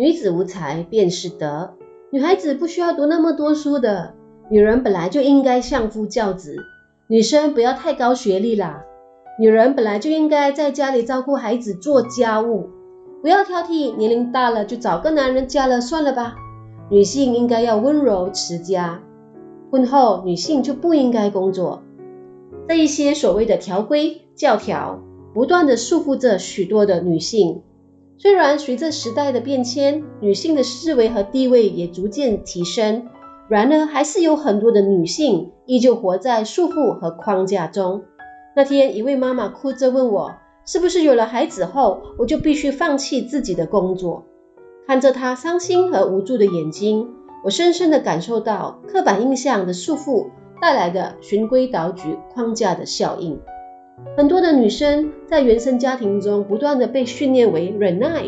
女子无才便是德，女孩子不需要读那么多书的，女人本来就应该相夫教子，女生不要太高学历啦，女人本来就应该在家里照顾孩子、做家务，不要挑剔年龄大了就找个男人嫁了算了吧。女性应该要温柔持家，婚后女性就不应该工作。这一些所谓的条规教条，不断的束缚着许多的女性。虽然随着时代的变迁，女性的思维和地位也逐渐提升，然而还是有很多的女性依旧活在束缚和框架中。那天，一位妈妈哭着问我：“是不是有了孩子后，我就必须放弃自己的工作？”看着她伤心和无助的眼睛，我深深地感受到刻板印象的束缚带来的循规蹈矩框架的效应。很多的女生在原生家庭中不断的被训练为忍耐、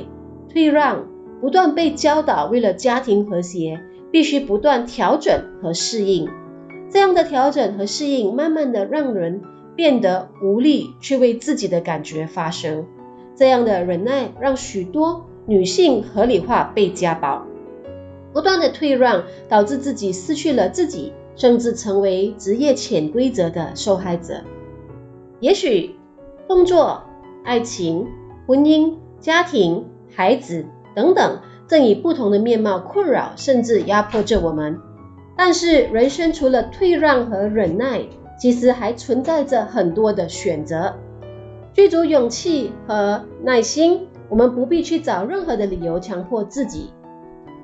退让，不断被教导为了家庭和谐，必须不断调整和适应。这样的调整和适应，慢慢的让人变得无力去为自己的感觉发声。这样的忍耐，让许多女性合理化被家暴，不断的退让，导致自己失去了自己，甚至成为职业潜规则的受害者。也许工作、爱情、婚姻、家庭、孩子等等，正以不同的面貌困扰，甚至压迫着我们。但是人生除了退让和忍耐，其实还存在着很多的选择。具足勇气和耐心。我们不必去找任何的理由强迫自己，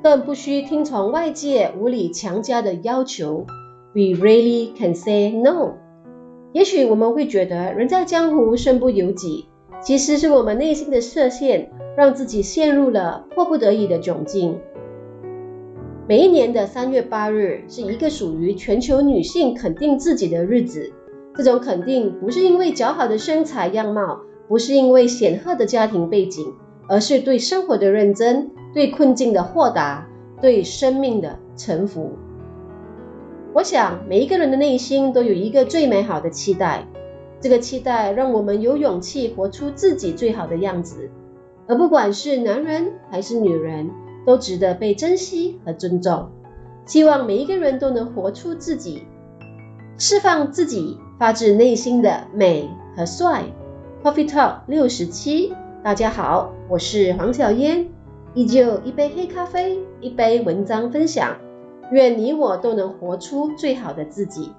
更不需听从外界无理强加的要求。We really can say no。也许我们会觉得人在江湖身不由己，其实是我们内心的设限，让自己陷入了迫不得已的窘境。每一年的三月八日是一个属于全球女性肯定自己的日子。这种肯定不是因为姣好的身材样貌。不是因为显赫的家庭背景，而是对生活的认真，对困境的豁达，对生命的臣服。我想每一个人的内心都有一个最美好的期待，这个期待让我们有勇气活出自己最好的样子。而不管是男人还是女人，都值得被珍惜和尊重。希望每一个人都能活出自己，释放自己发自内心的美和帅。Coffee Talk 六十七，大家好，我是黄小嫣，依旧一杯黑咖啡，一杯文章分享，愿你我都能活出最好的自己。